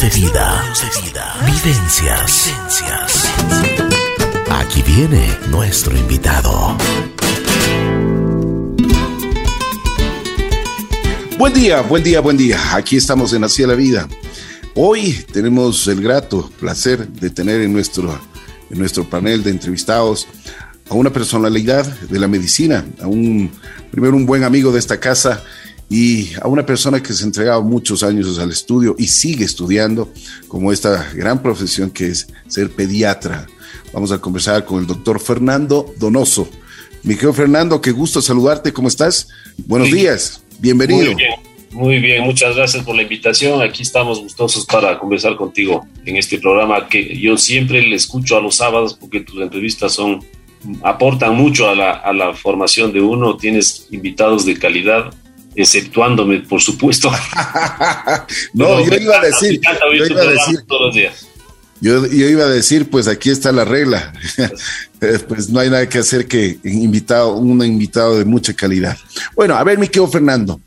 De vida. Vivencias. Aquí viene nuestro invitado. Buen día, buen día, buen día. Aquí estamos en Así la Vida. Hoy tenemos el grato placer de tener en nuestro, en nuestro panel de entrevistados a una personalidad de la medicina, a un, primero un buen amigo de esta casa y a una persona que se ha entregado muchos años al estudio y sigue estudiando como esta gran profesión que es ser pediatra. Vamos a conversar con el doctor Fernando Donoso. Mi querido Fernando, qué gusto saludarte, ¿cómo estás? Buenos días, bienvenido. Muy bien, muy bien, muchas gracias por la invitación. Aquí estamos gustosos para conversar contigo en este programa que yo siempre le escucho a los sábados porque tus entrevistas son aportan mucho a la, a la formación de uno, tienes invitados de calidad, exceptuándome, por supuesto. no, yo iba a decir, yo iba a decir todos los días. Yo, yo, iba a decir, pues aquí está la regla. pues no hay nada que hacer que invitado, un invitado de mucha calidad. Bueno, a ver, mi querido Fernando,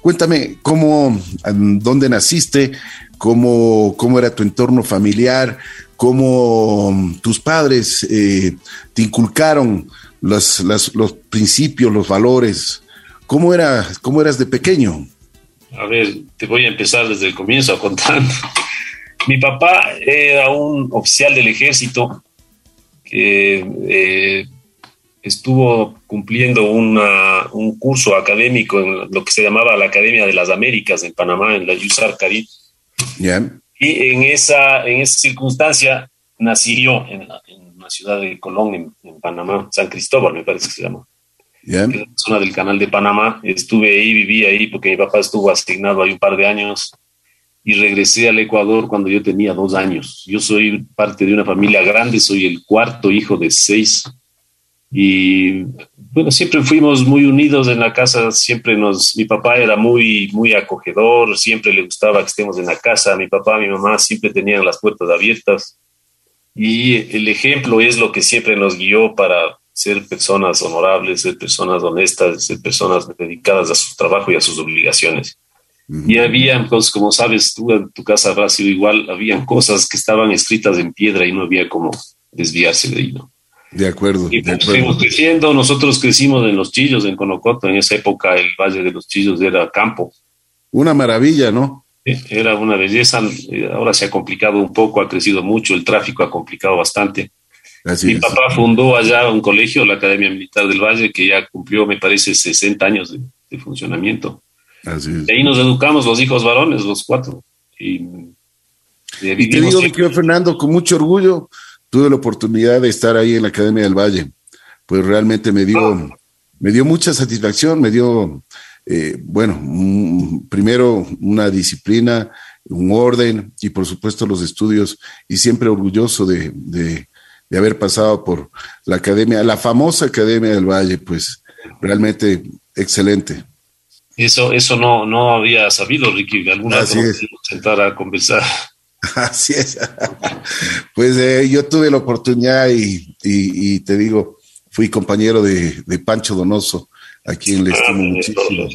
cuéntame cómo, dónde naciste, cómo, cómo era tu entorno familiar, cómo tus padres eh, te inculcaron los, los, principios, los valores. ¿Cómo, era, ¿Cómo eras de pequeño? A ver, te voy a empezar desde el comienzo contando. Mi papá era un oficial del ejército que eh, estuvo cumpliendo una, un curso académico en lo que se llamaba la Academia de las Américas en Panamá, en la USAR Caribe. Y en esa, en esa circunstancia nací yo en la, ciudad de Colón, en, Panamá, San Cristóbal me parece que se llama. En la zona del canal de Panamá. Estuve ahí, viví ahí porque mi papá estuvo asignado ahí un par de años y regresé al Ecuador cuando yo tenía dos años. Yo soy parte de una familia grande, soy el cuarto hijo de seis y bueno, siempre fuimos muy unidos en la casa, siempre nos, mi papá era muy, muy acogedor, siempre le gustaba que estemos en la casa, mi papá, mi mamá siempre tenían las puertas abiertas y el ejemplo es lo que siempre nos guió para ser personas honorables, ser personas honestas, ser personas dedicadas a su trabajo y a sus obligaciones. Y había, pues, como sabes, tú en tu casa habrá sido igual, habían cosas que estaban escritas en piedra y no había como desviarse de ahí, ¿no? De acuerdo. Y pues fuimos creciendo, nosotros crecimos en Los Chillos, en Conocoto, en esa época el Valle de los Chillos era campo. Una maravilla, ¿no? Era una belleza, eh, ahora se ha complicado un poco, ha crecido mucho, el tráfico ha complicado bastante. Mi papá fundó allá un colegio, la Academia Militar del Valle, que ya cumplió, me parece, 60 años de, funcionamiento. Así es. Y ahí nos educamos los hijos varones, los cuatro. Y, y te digo, mi querido Fernando, con mucho orgullo, tuve la oportunidad de estar ahí en la Academia del Valle. Pues realmente me dio, me dio mucha satisfacción, me dio, eh, bueno, primero una disciplina, un orden y por supuesto los estudios y siempre orgulloso de, de, de haber pasado por la Academia, la famosa Academia del Valle, pues realmente excelente. Eso, eso no, no había sabido, Ricky. Alguna vez sentar a conversar. Así es. Pues eh, yo tuve la oportunidad y, te digo, fui compañero de, Pancho Donoso, a quien le ah, estimo muchísimo.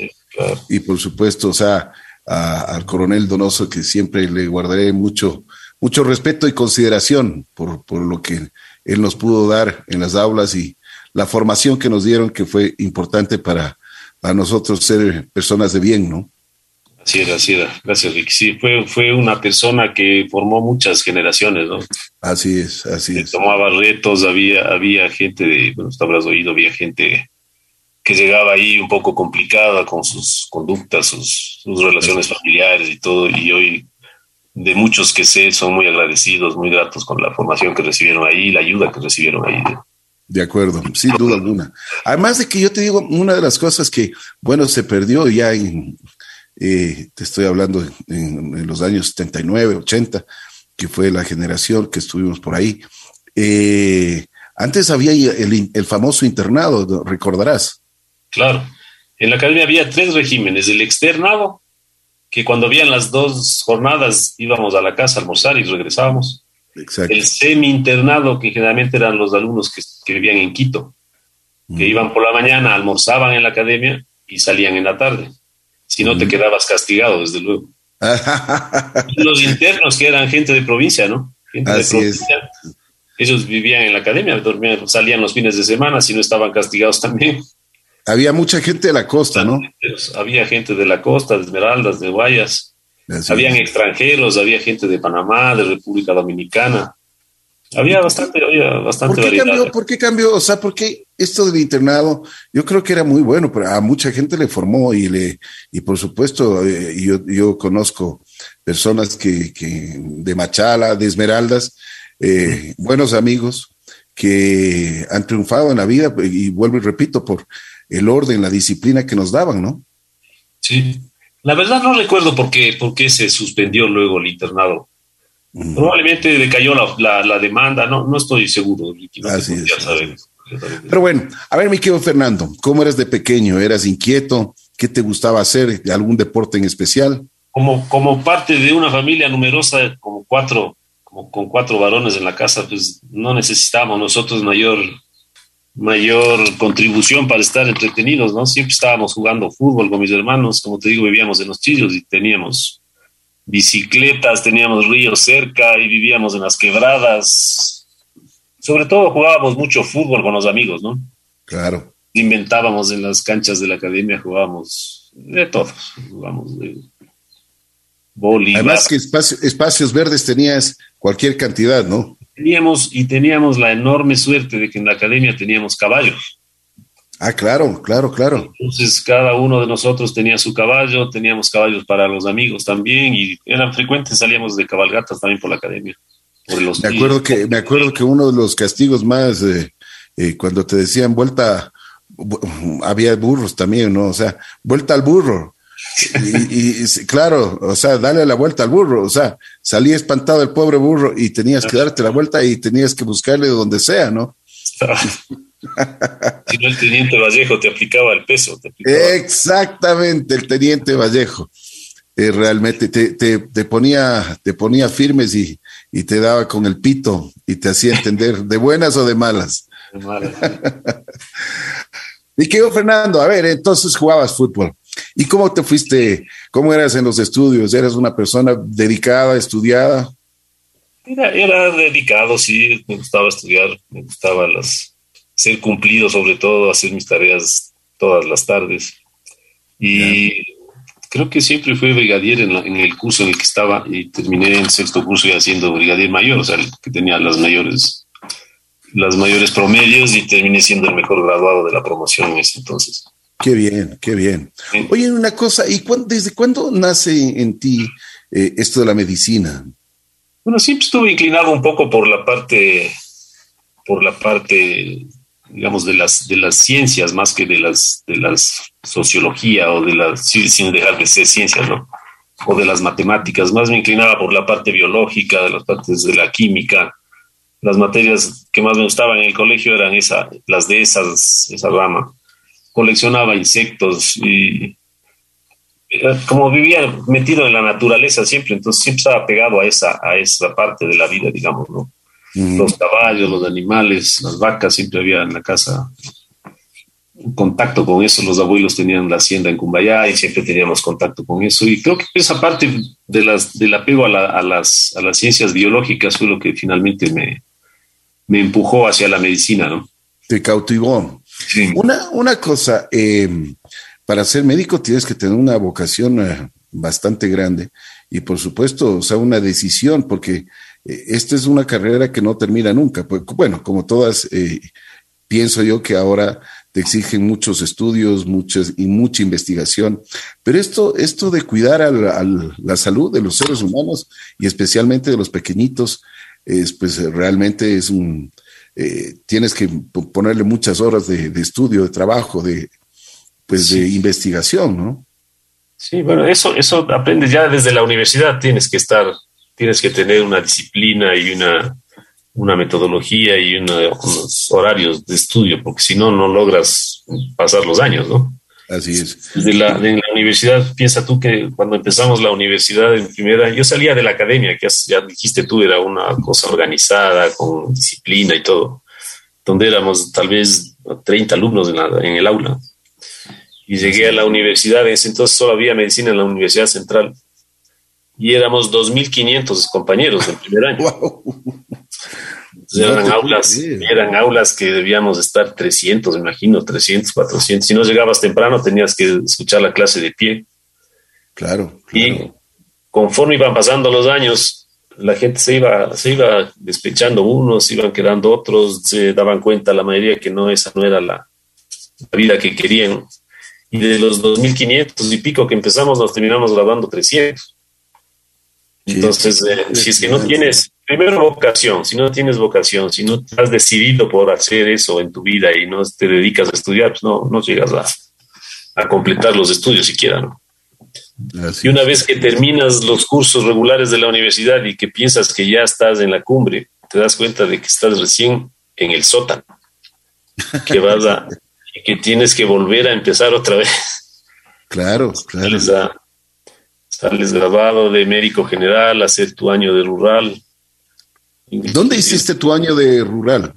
Y por supuesto, o sea, al coronel Donoso, que siempre le guardaré mucho, mucho respeto y consideración por, por lo que él nos pudo dar en las aulas y la formación que nos dieron, que fue importante para, para nosotros ser personas de bien, ¿no? Así era, así era. Gracias, Rick. Sí, fue, fue una persona que formó muchas generaciones, ¿no? Así es, así es. Tomaba retos, había, había gente de, bueno, tú habrás oído, había gente que llegaba ahí un poco complicada con sus conductas, sus, sus relaciones familiares y todo, y hoy de muchos que sé son muy agradecidos, muy gratos con la formación que recibieron ahí, la ayuda que recibieron ahí. De acuerdo, sin duda alguna. Además de que yo te digo, una de las cosas que, bueno, se perdió ya en, eh, te estoy hablando en, los años 79, 80, que fue la generación que estuvimos por ahí. Eh, antes había el, famoso internado, recordarás. Claro, en la academia había tres regímenes, el externado, que cuando habían las dos jornadas íbamos a la casa a almorzar y regresábamos. Exacto. El semi-internado, que generalmente eran los alumnos que, vivían en Quito, que iban por la mañana, almorzaban en la academia y salían en la tarde. Si no, te quedabas castigado, desde luego. los internos que eran gente de provincia, ¿no? Gente de provincia. Ellos vivían en la academia, dormían, salían los fines de semana, si no estaban castigados también. Había mucha gente de la costa, ¿no? Había gente de la costa, de Esmeraldas, de Guayas. Habían extranjeros, había gente de Panamá, de República Dominicana. Había bastante, había bastante ¿Por qué Cambió, ¿Por qué cambió? O sea, ¿por qué esto del internado? Yo creo que era muy bueno, pero a mucha gente le formó y le, y por supuesto, eh, yo, yo conozco personas que, que de Machala, de Esmeraldas, eh, buenos amigos que han triunfado en la vida, y vuelvo y repito, por el orden, la disciplina que nos daban, ¿no? Sí. La verdad no recuerdo por qué, por qué se suspendió luego el internado. Probablemente decayó la, la, demanda, no, no estoy seguro. Así es, Pero bueno, a ver, mi querido Fernando, ¿cómo eras de pequeño? ¿Eras inquieto? ¿Qué te gustaba hacer? ¿Algún deporte en especial? Como, como parte de una familia numerosa, como cuatro, como con cuatro varones en la casa, pues no necesitábamos nosotros mayor, mayor contribución para estar entretenidos, ¿no? Siempre estábamos jugando fútbol con mis hermanos, como te digo, vivíamos en los chillos y teníamos bicicletas, teníamos ríos cerca y vivíamos en las quebradas. Sobre todo jugábamos mucho fútbol con los amigos, ¿no? Claro. Inventábamos en las canchas de la academia, jugábamos de todos, jugábamos de Además que espacios verdes tenías cualquier cantidad, ¿no? Teníamos y teníamos la enorme suerte de que en la academia teníamos caballos. Ah, claro, claro, claro. Entonces cada uno de nosotros tenía su caballo, teníamos caballos para los amigos también y eran frecuentes, salíamos de cabalgatas también por la academia. me acuerdo que me acuerdo que uno de los castigos más eh, eh, cuando te decían vuelta había burros también, ¿no? O sea, vuelta al burro. Y, y, claro, o sea, dale la vuelta al burro, o sea, salía espantado el pobre burro y tenías que darte la vuelta y tenías que buscarle donde sea, ¿no? si no, el teniente Vallejo te aplicaba el peso. Exactamente, el teniente Vallejo. Eh, realmente te, te, te, ponía, te ponía firmes y, y, te daba con el pito y te hacía entender de buenas o de malas. De malas. y qué Fernando, a ver, entonces jugabas fútbol. ¿Y cómo te fuiste? ¿Cómo eras en los estudios? ¿Eras una persona dedicada, estudiada? Era, era dedicado, sí, me gustaba estudiar, me gustaba las, ser cumplido, sobre todo hacer mis tareas todas las tardes. Y creo que siempre fui brigadier en, el curso en el que estaba y terminé en sexto curso ya siendo brigadier mayor, o sea, el que tenía las mayores las mayores promedios y terminé siendo el mejor graduado de la promoción en ese entonces. Qué bien, qué bien. Oye, una cosa, ¿y desde cuándo nace en ti eh, esto de la medicina? Bueno, siempre estuve inclinado un poco por la parte, por la parte, digamos, de las, de las ciencias más que de las, de las sociología o de las, sin dejar de ser ciencias, ¿no? O de las matemáticas. Más me inclinaba por la parte biológica, de las partes de la química. Las materias que más me gustaban en el colegio eran esa, las de esas, esa rama. Coleccionaba insectos y como vivía metido en la naturaleza siempre, entonces siempre estaba pegado a esa, a esa parte de la vida, digamos, ¿no? Los caballos, los animales, las vacas, siempre había en la casa un contacto con eso. Los abuelos tenían la hacienda en Cumbayá y siempre teníamos contacto con eso. Y creo que esa parte de las, del apego a, las, a las ciencias biológicas fue lo que finalmente me, me empujó hacia la medicina, ¿no? Te cautivó. Una, una cosa, eh, para ser médico tienes que tener una vocación eh, bastante grande y por supuesto, o sea, una decisión, porque eh, esta es una carrera que no termina nunca. Pues, bueno, como todas, eh, pienso yo que ahora te exigen muchos estudios, muchas y mucha investigación, pero esto, esto de cuidar a la, salud de los seres humanos y especialmente de los pequeñitos, es, pues realmente es un, tienes que ponerle muchas horas de, de estudio, de trabajo, de, pues de investigación, ¿no? Sí, bueno, eso, eso aprendes ya desde la universidad, tienes que estar, tienes que tener una disciplina y una, una metodología y unos horarios de estudio, porque si no, no logras pasar los años, ¿no? Así es. Desde la, la universidad, piensa tú que cuando empezamos la universidad en primera, yo salía de la academia, que ya dijiste tú, era una cosa organizada, con disciplina y todo, donde éramos tal vez 30 alumnos en, la, en el aula y llegué a la universidad, en ese entonces solo había medicina en la Universidad Central. y éramos 2.500 compañeros del primer año. eran, aulas, eran aulas que debíamos estar 300, me imagino, 300, 400. Si no llegabas temprano tenías que escuchar la clase de pie. Claro. Y conforme iban pasando los años, la gente se iba, se iba despechando unos, iban quedando otros, se daban cuenta la mayoría que no, esa no era la, la vida que querían. Y de los 2.500 y pico que empezamos, nos terminamos grabando 300. Entonces, eh, si es que no tienes, primero vocación, si no tienes vocación, si no has decidido por hacer eso en tu vida y no te dedicas a estudiar, pues no, no llegas a, a completar los estudios siquiera, ¿no? y una vez que terminas los cursos regulares de la universidad y que piensas que ya estás en la cumbre, te das cuenta de que estás recién en el sótano, que vas a, que tienes que volver a empezar otra vez. Claro, claro. Sales, grabado de médico general, hacer tu año de rural. ¿Dónde hiciste tu año de rural?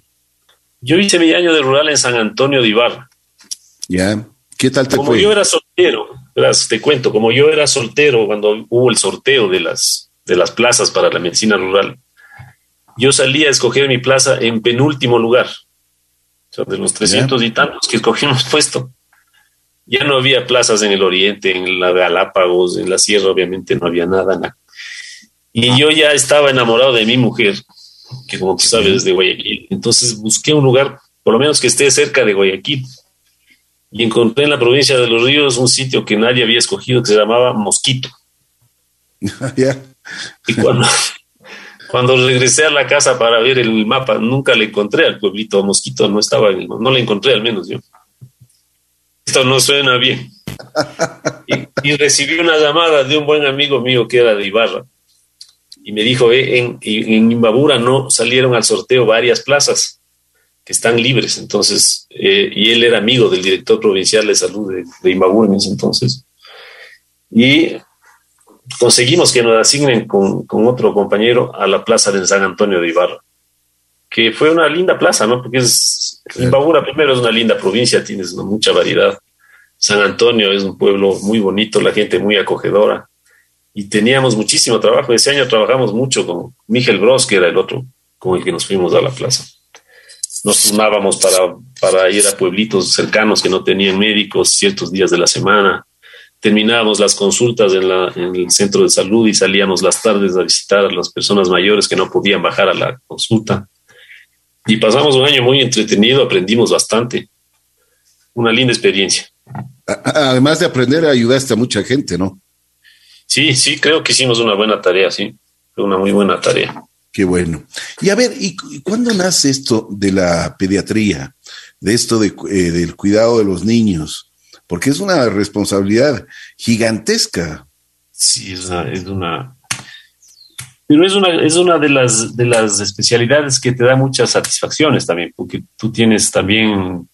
Yo hice mi año de rural en San Antonio de Ibarra. Ya. ¿Qué tal te como yo era soltero, te cuento, como yo era soltero cuando hubo el sorteo de las, de las plazas para la medicina rural, yo salía a escoger mi plaza en penúltimo lugar. O sea, de los 300 y tantos que escogimos puesto. Ya no había plazas en el oriente, en la Galápagos, en la sierra, obviamente no había nada. Y yo ya estaba enamorado de mi mujer, que como tú sabes es de Guayaquil. Entonces busqué un lugar, por lo menos que esté cerca de Guayaquil. Y encontré en la provincia de Los Ríos un sitio que nadie había escogido que se llamaba Mosquito. Y cuando, cuando regresé a la casa para ver el mapa, nunca le encontré al pueblito Mosquito, no estaba, no le encontré al menos yo. Esto no suena bien. Y, recibí una llamada de un buen amigo mío que era de Ibarra. Y me dijo, eh, en, en Imbabura no salieron al sorteo varias plazas que están libres. Entonces, eh, y él era amigo del director provincial de salud de, de Imbabura en ese entonces. Y conseguimos que nos asignen con, con, otro compañero a la plaza de San Antonio de Ibarra, que fue una linda plaza, ¿no? Porque es, Imbabura primero es una linda provincia, tienes mucha variedad. San Antonio es un pueblo muy bonito, la gente muy acogedora. Y teníamos muchísimo trabajo. Ese año trabajamos mucho con Miguel Bros, que era el otro con el que nos fuimos a la plaza. Nos turnábamos para, para ir a pueblitos cercanos que no tenían médicos ciertos días de la semana terminábamos las consultas en, la, en, el centro de salud y salíamos las tardes a visitar a las personas mayores que no podían bajar a la consulta. Y pasamos un año muy entretenido, aprendimos bastante. Una linda experiencia. Además de aprender, ayudaste a mucha gente, ¿no? Sí, sí, creo que hicimos una buena tarea, sí. Fue una muy buena tarea. Qué bueno. Y a ver, ¿y cuándo nace esto de la pediatría? De esto de, eh, del cuidado de los niños porque es una responsabilidad gigantesca. Sí, es una, es una pero es una, es una de las de las especialidades que te da muchas satisfacciones también, porque tú tienes también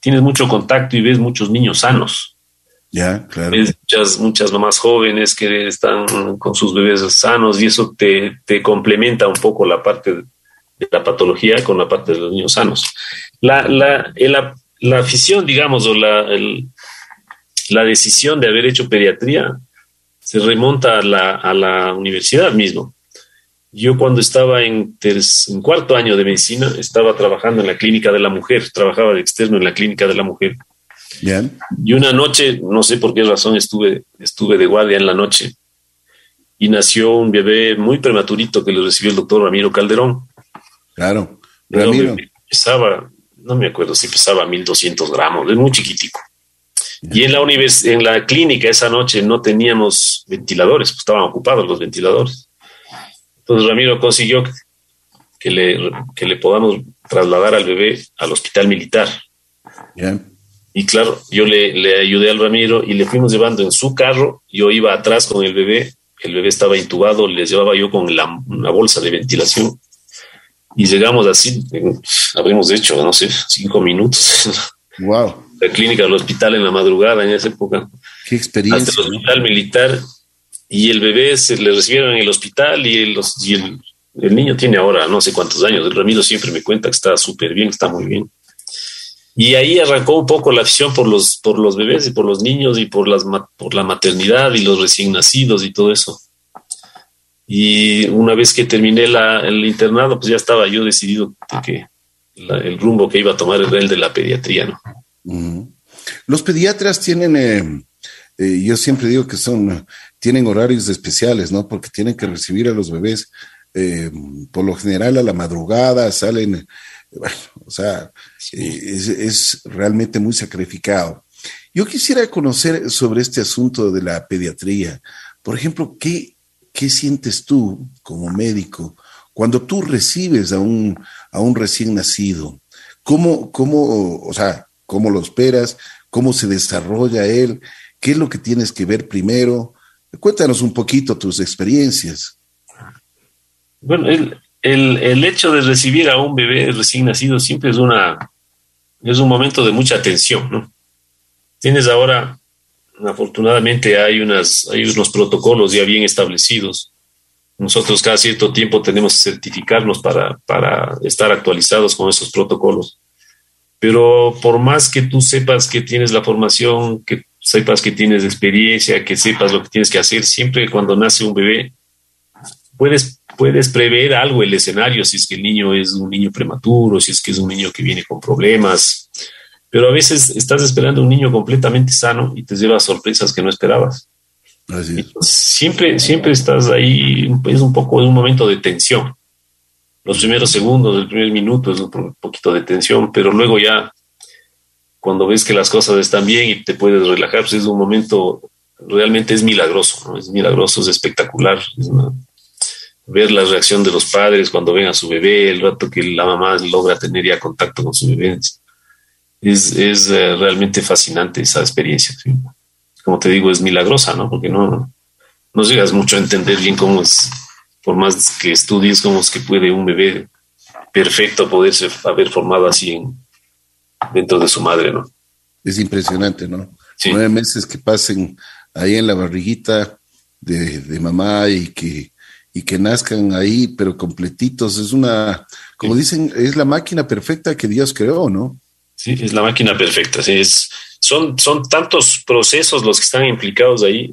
tienes mucho contacto y ves muchos niños sanos. Ya, claro. Ves muchas, muchas mamás jóvenes que están con sus bebés sanos y eso te, te complementa un poco la parte de la patología con la parte de los niños sanos. La, la, el, la afición, digamos, o la, la decisión de haber hecho pediatría se remonta a la, a la universidad mismo. Yo cuando estaba en, en, cuarto año de medicina estaba trabajando en la clínica de la mujer, trabajaba de externo en la clínica de la mujer. Y una noche, no sé por qué razón, estuve, estuve de guardia en la noche y nació un bebé muy prematurito que le recibió el doctor Ramiro Calderón. Claro, Ramiro. Estaba no me acuerdo si pesaba 1200 gramos, es muy chiquitico. Y en la, en la clínica esa noche no teníamos ventiladores, pues estaban ocupados los ventiladores. Entonces Ramiro consiguió que le, que le podamos trasladar al bebé al hospital militar. Y claro, yo le, le, ayudé al Ramiro y le fuimos llevando en su carro. Yo iba atrás con el bebé, el bebé estaba intubado, le llevaba yo con la, una bolsa de ventilación y llegamos así, habríamos hecho, no sé, cinco minutos. Wow. La clínica del hospital en la madrugada en esa época. Qué experiencia. Hasta el hospital militar y el bebé se le recibieron en el hospital y, el, y el, el, niño tiene ahora no sé cuántos años. El Ramiro siempre me cuenta que está súper bien, está muy bien. Y ahí arrancó un poco la afición por los, por los bebés y por los niños y por, las, por la maternidad y los recién nacidos y todo eso. Y una vez que terminé la, el internado, pues ya estaba yo decidido que el rumbo que iba a tomar era el de la pediatría, ¿no? Los pediatras tienen, eh, eh, yo siempre digo que son, tienen horarios especiales, ¿no? Porque tienen que recibir a los bebés, eh, por lo general a la madrugada, salen bueno, o sea, eh, es, realmente muy sacrificado. Yo quisiera conocer sobre este asunto de la pediatría. Por ejemplo, ¿qué, qué sientes tú como médico cuando tú recibes a un, a un recién nacido? ¿Cómo, cómo, o sea, cómo lo esperas? ¿Cómo se desarrolla él? ¿Qué es lo que tienes que ver primero? Cuéntanos un poquito tus experiencias. Bueno, el, el, hecho de recibir a un bebé recién nacido siempre es, una, es un momento de mucha tensión, ¿no? Tienes ahora, afortunadamente, hay, unas, hay unos protocolos ya bien establecidos. Nosotros cada cierto tiempo tenemos que certificarnos para, para estar actualizados con esos protocolos. Pero por más que tú sepas que tienes la formación, que sepas que tienes experiencia, que sepas lo que tienes que hacer, siempre cuando nace un bebé, puedes puedes prever algo el escenario, si es que el niño es un niño prematuro, si es que es un niño que viene con problemas, pero a veces estás esperando un niño completamente sano y te lleva sorpresas que no esperabas. siempre, siempre estás ahí, es un poco, es un momento de tensión. Los primeros segundos, el primer minuto es un poquito de tensión, pero luego ya, cuando ves que las cosas están bien y te puedes relajar, pues es un momento, realmente es milagroso, ¿no? es milagroso, es espectacular, ver la reacción de los padres cuando ven a su bebé, el rato que la mamá logra tener ya contacto con su bebé. Es, es eh, realmente fascinante esa experiencia. Como te digo, es milagrosa, ¿no? Porque no, no llegas mucho a entender bien cómo es, por más que estudies, cómo es que puede un bebé perfecto poderse haber formado así en, dentro de su madre, ¿no? Es impresionante, ¿no? Nueve meses que pasen ahí en la barriguita de, de mamá y que y que nazcan ahí, pero completitos. Es una, como dicen, es la máquina perfecta que Dios creó, ¿no? Sí, es la máquina perfecta. Sí, es, son, son tantos procesos los que están implicados ahí.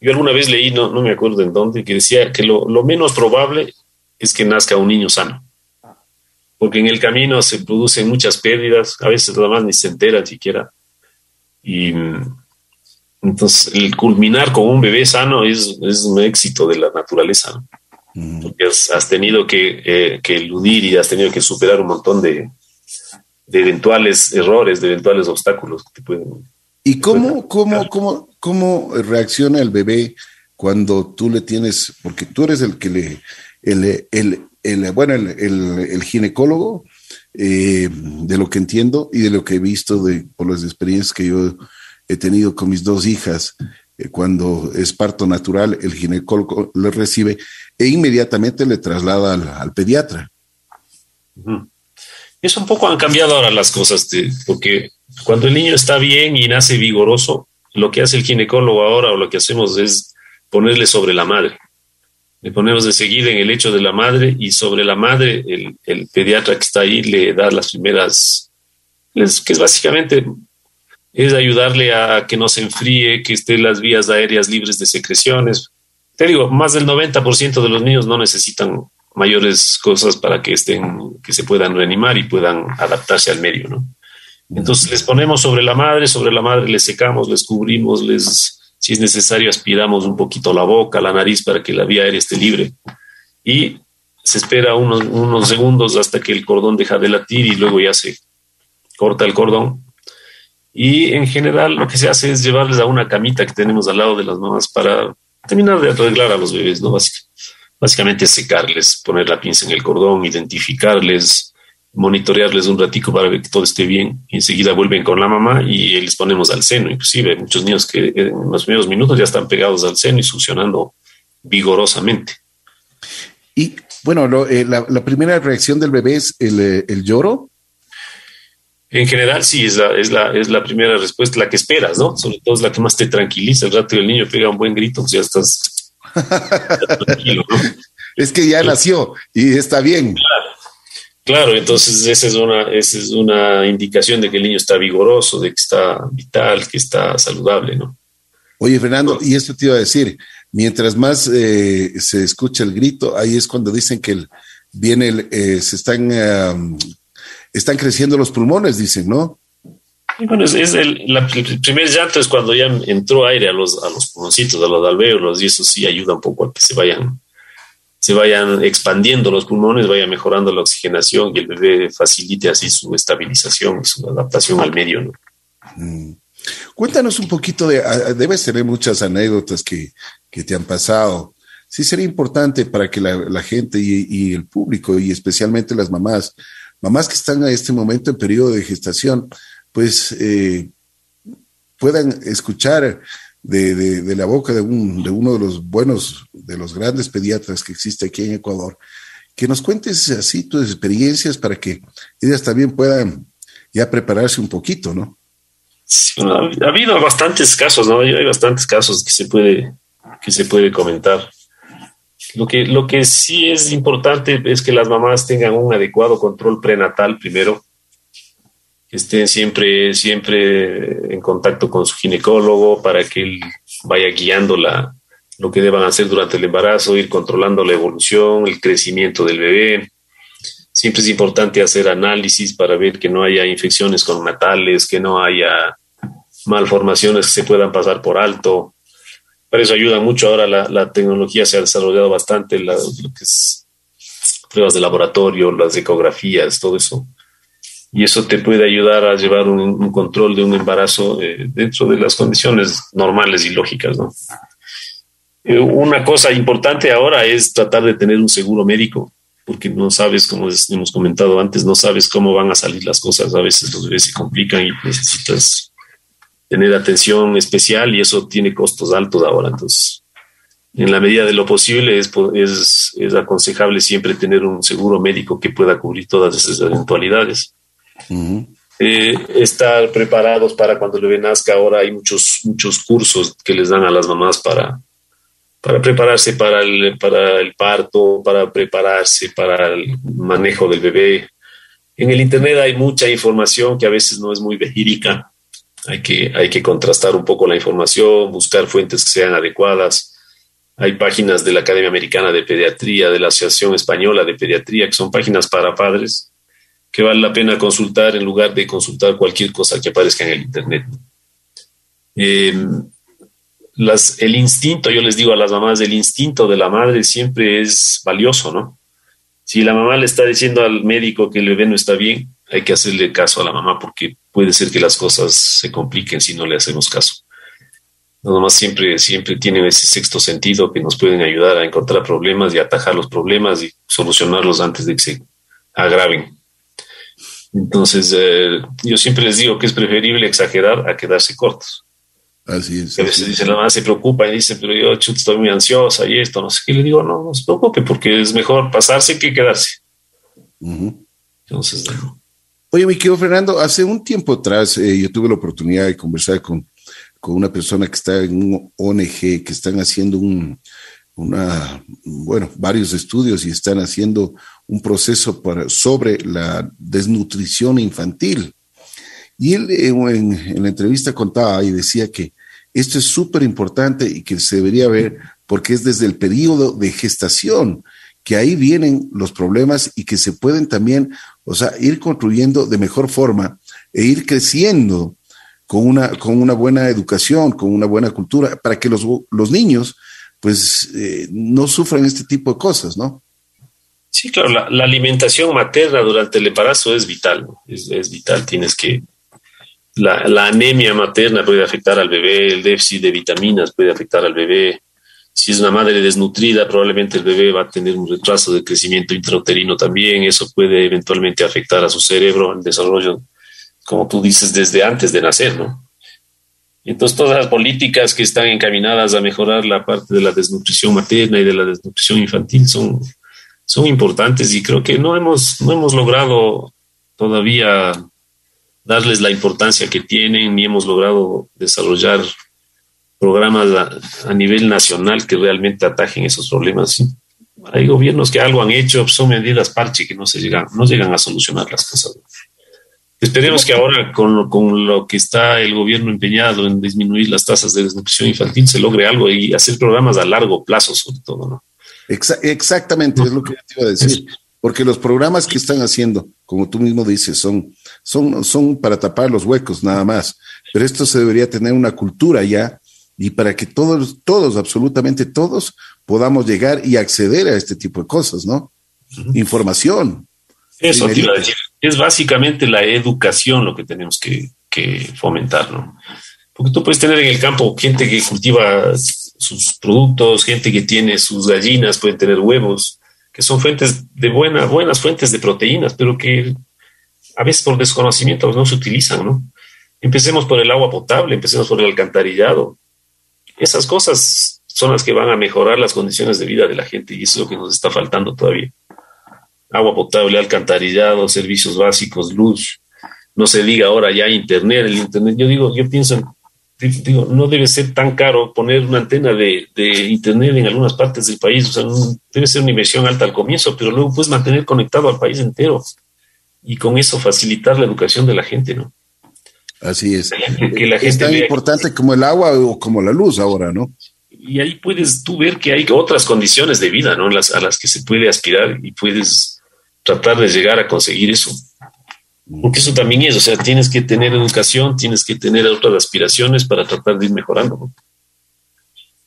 Yo alguna vez leí, no, no me acuerdo en dónde, que decía que lo, lo menos probable es que nazca un niño sano. Porque en el camino se producen muchas pérdidas, a veces nada más ni se entera siquiera. Y entonces, el culminar con un bebé sano es, es un éxito de la naturaleza. Porque has, tenido eh, que, eludir y has tenido que superar un montón de, de eventuales errores, de eventuales obstáculos que te pueden. ¿Y cómo, cómo, cómo, cómo reacciona el bebé cuando tú le tienes, porque tú eres el que le, el, el, el bueno, el, el ginecólogo, eh, de lo que entiendo y de lo que he visto de, por las experiencias que yo he tenido con mis dos hijas. Eh, cuando es parto natural, el ginecólogo le recibe e inmediatamente le traslada al, pediatra. Es un poco han cambiado ahora las cosas, porque cuando el niño está bien y nace vigoroso, lo que hace el ginecólogo ahora o lo que hacemos es ponerle sobre la madre. Le ponemos de seguida en el hecho de la madre y sobre la madre el, el pediatra que está ahí le da las primeras, que es básicamente es ayudarle a que no se enfríe, que estén las vías aéreas libres de secreciones. Te digo, más del 90% de los niños no necesitan mayores cosas para que estén, que se puedan reanimar y puedan adaptarse al medio, ¿no? Entonces les ponemos sobre la madre, sobre la madre les secamos, les cubrimos, les, si es necesario, aspiramos un poquito la boca, la nariz para que la vía aérea esté libre. Y se espera unos, segundos hasta que el cordón deja de latir y luego ya se corta el cordón y en general lo que se hace es llevarles a una camita que tenemos al lado de las mamás para terminar de arreglar a los bebés, ¿no? básicamente secarles, poner la pinza en el cordón, identificarles, monitorearles un ratico para ver que todo esté bien. Y enseguida vuelven con la mamá y les ponemos al seno. Inclusive hay muchos niños que en los primeros minutos ya están pegados al seno y succionando vigorosamente. Y bueno, eh, la, primera reacción del bebé es el, eh, el lloro. En general, sí, es la, es, la, es la primera respuesta, la que esperas, ¿no? Sobre todo es la que más te tranquiliza. El rato que el niño pega un buen grito, pues ya estás, tranquilo, ¿no? Es que ya nació y está bien. Claro, entonces esa es una, esa es una indicación de que el niño está vigoroso, de que está vital, que está saludable, ¿no? Oye, Fernando, y esto te iba a decir, mientras más eh, se escucha el grito, ahí es cuando dicen que el, viene, eh, se están, están creciendo los pulmones, dicen, ¿no? bueno, es, el, primer llanto es cuando ya entró aire a los, a los pulmoncitos, a los alvéolos, y eso sí ayuda un poco a que se vayan, se vayan expandiendo los pulmones, vaya mejorando la oxigenación y el bebé facilite así su estabilización su adaptación al medio. Mm. Cuéntanos un poquito de, debes tener muchas anécdotas que, que te han pasado. Sí sería importante para que la, gente y, el público, y especialmente las mamás, mamás que están a este momento en periodo de gestación, pues eh, puedan escuchar de, la boca de, un, de uno de los buenos, de los grandes pediatras que existe aquí en Ecuador, que nos cuentes así tus experiencias para que ellas también puedan ya prepararse un poquito, ¿no? ha, habido bastantes casos, ¿no? Hay bastantes casos que se puede, que se puede comentar. Lo que, lo que sí es importante es que las mamás tengan un adecuado control prenatal primero, que estén siempre, siempre en contacto con su ginecólogo para que él vaya guiando la, lo que deban hacer durante el embarazo, ir controlando la evolución, el crecimiento del bebé. Siempre es importante hacer análisis para ver que no haya infecciones con natales, que no haya malformaciones que se puedan pasar por alto. Para eso ayuda mucho. Ahora la, tecnología se ha desarrollado bastante, lo que es pruebas de laboratorio, las ecografías, todo eso y eso te puede ayudar a llevar un, control de un embarazo eh, dentro de las condiciones normales y lógicas, ¿no? Eh, una cosa importante ahora es tratar de tener un seguro médico, porque no sabes, como hemos comentado antes, no sabes cómo van a salir las cosas. A veces los bebés se complican y necesitas tener atención especial y eso tiene costos altos ahora. Entonces, en la medida de lo posible es, es, es aconsejable siempre tener un seguro médico que pueda cubrir todas esas eventualidades. Eh, estar preparados para cuando bebé nazca. Ahora hay muchos, muchos cursos que les dan a las mamás para, para prepararse para el, para el parto, para prepararse para el manejo del bebé. En el Internet hay mucha información que a veces no es muy verídica. Hay que, hay que contrastar un poco la información, buscar fuentes que sean adecuadas. Hay páginas de la Academia Americana de Pediatría, de la Asociación Española de Pediatría, que son páginas para padres que vale la pena consultar en lugar de consultar cualquier cosa que aparezca en el Internet. Em, el instinto, yo les digo a las mamás, el instinto de la madre siempre es valioso, ¿no? Si la mamá le está diciendo al médico que el bebé no está bien, hay que hacerle caso a la mamá porque puede ser que las cosas se compliquen si no le hacemos caso. Las mamás siempre, siempre tienen ese sexto sentido que nos pueden ayudar a encontrar problemas y atajar los problemas y solucionarlos antes de que se agraven. Entonces, eh, yo siempre les digo que es preferible exagerar a quedarse cortos. Así es. A veces dice, la mamá se preocupa y dice, pero yo estoy muy ansiosa y esto, no sé qué. Le digo, no, no se preocupe porque es mejor pasarse que quedarse. Entonces, Oye, mi querido Fernando, hace un tiempo atrás eh, yo tuve la oportunidad de conversar con, con una persona que está en un ONG que están haciendo un, una, bueno, varios estudios y están haciendo un proceso sobre la desnutrición infantil. Y él eh, en, la entrevista contaba y decía que esto es súper importante y que se debería ver porque es desde el periodo de gestación que ahí vienen los problemas y que se pueden también, o sea, ir construyendo de mejor forma e ir creciendo con una, con una buena educación, con una buena cultura, para que los, los niños pues eh, no sufran este tipo de cosas, ¿no? Sí, claro, la, alimentación materna durante el embarazo es vital, es, vital, tienes que... La, anemia materna puede afectar al bebé, el déficit de vitaminas puede afectar al bebé. Si es una madre desnutrida, probablemente el bebé va a tener un retraso de crecimiento intrauterino también. Eso puede eventualmente afectar a su cerebro, el desarrollo, como tú dices, desde antes de nacer, ¿no? Entonces, todas las políticas que están encaminadas a mejorar la parte de la desnutrición materna y de la desnutrición infantil son, son importantes y creo que no hemos, no hemos logrado todavía darles la importancia que tienen ni hemos logrado desarrollar programas a, nivel nacional que realmente atajen esos problemas. hay gobiernos que algo han hecho, son medidas parche que no se llegan, no llegan a solucionar las cosas. Esperemos que ahora con, con, lo que está el gobierno empeñado en disminuir las tasas de desnutrición infantil se logre algo y hacer programas a largo plazo sobre todo, ¿no? Exactamente, es lo que te iba a decir. Porque los programas que están haciendo, como tú mismo dices, son, son, son para tapar los huecos nada más. Pero esto se debería tener una cultura ya y para que todos, todos, absolutamente todos, podamos llegar y acceder a este tipo de cosas, ¿no? Información. Eso te iba a decir. Es básicamente la educación lo que tenemos que, fomentar, ¿no? Porque tú puedes tener en el campo gente que cultiva sus productos, gente que tiene sus gallinas, pueden tener huevos, que son fuentes de buena, buenas fuentes de proteínas, pero que a veces por desconocimiento no se utilizan, ¿no? Empecemos por el agua potable, empecemos por el alcantarillado. Esas cosas son las que van a mejorar las condiciones de vida de la gente y eso es lo que nos está faltando todavía agua potable, alcantarillado, servicios básicos, luz. No se diga ahora ya internet, el internet. Yo digo, yo pienso, digo, no debe ser tan caro poner una antena de, internet en algunas partes del país. O sea, debe ser una inversión alta al comienzo, pero luego puedes mantener conectado al país entero y con eso facilitar la educación de la gente, ¿no? Así es. Que la gente es tan importante como el agua o como la luz ahora, ¿no? Y ahí puedes tú ver que hay otras condiciones de vida, ¿no? Las, a las que se puede aspirar y puedes tratar de llegar a conseguir eso. Porque eso también es, o sea, tienes que tener educación, tienes que tener otras aspiraciones para tratar de ir mejorando.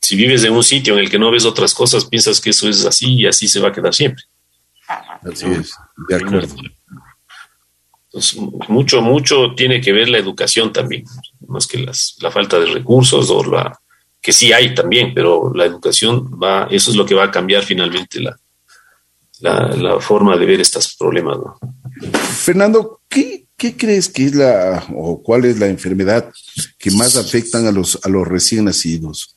Si vives en un sitio en el que no ves otras cosas, piensas que eso es así y así se va a quedar siempre. Así es, de acuerdo. Entonces, mucho, mucho tiene que ver la educación también, más que las, la falta de recursos o la que sí hay también, pero la educación va, eso es lo que va a cambiar finalmente la, la, forma de ver estos problemas. Fernando, ¿qué, crees que es la o cuál es la enfermedad que más afectan a los, a los recién nacidos?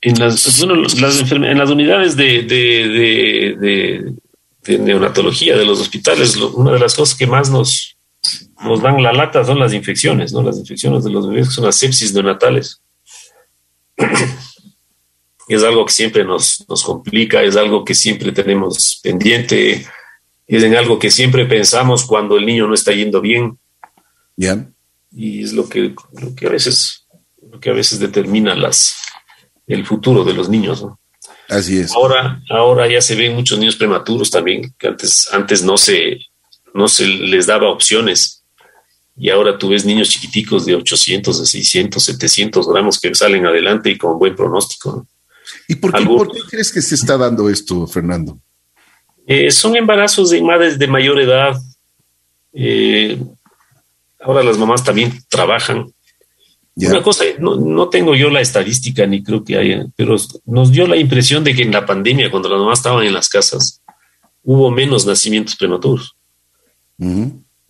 En las, en las unidades de, de, neonatología de los hospitales, una de las cosas que más nos, nos dan la lata son las infecciones, ¿no? Las infecciones de los bebés, que son las sepsis neonatales es algo que siempre nos, nos complica, es algo que siempre tenemos pendiente, es en algo que siempre pensamos cuando el niño no está yendo bien. Y es lo que, lo que a veces, lo que a veces determina las, el futuro de los niños. Así es. Ahora, ahora ya se ven muchos niños prematuros también, que antes, antes no se, no se les daba opciones. Y ahora tú ves niños chiquiticos de 800, de 600, 700 gramos que salen adelante y con buen pronóstico. ¿Y por qué, crees que se está dando esto, Fernando? Eh, son embarazos de madres de mayor edad. Eh, ahora las mamás también trabajan. Una cosa, no, tengo yo la estadística ni creo que haya, pero nos dio la impresión de que en la pandemia, cuando las mamás estaban en las casas, hubo menos nacimientos prematuros.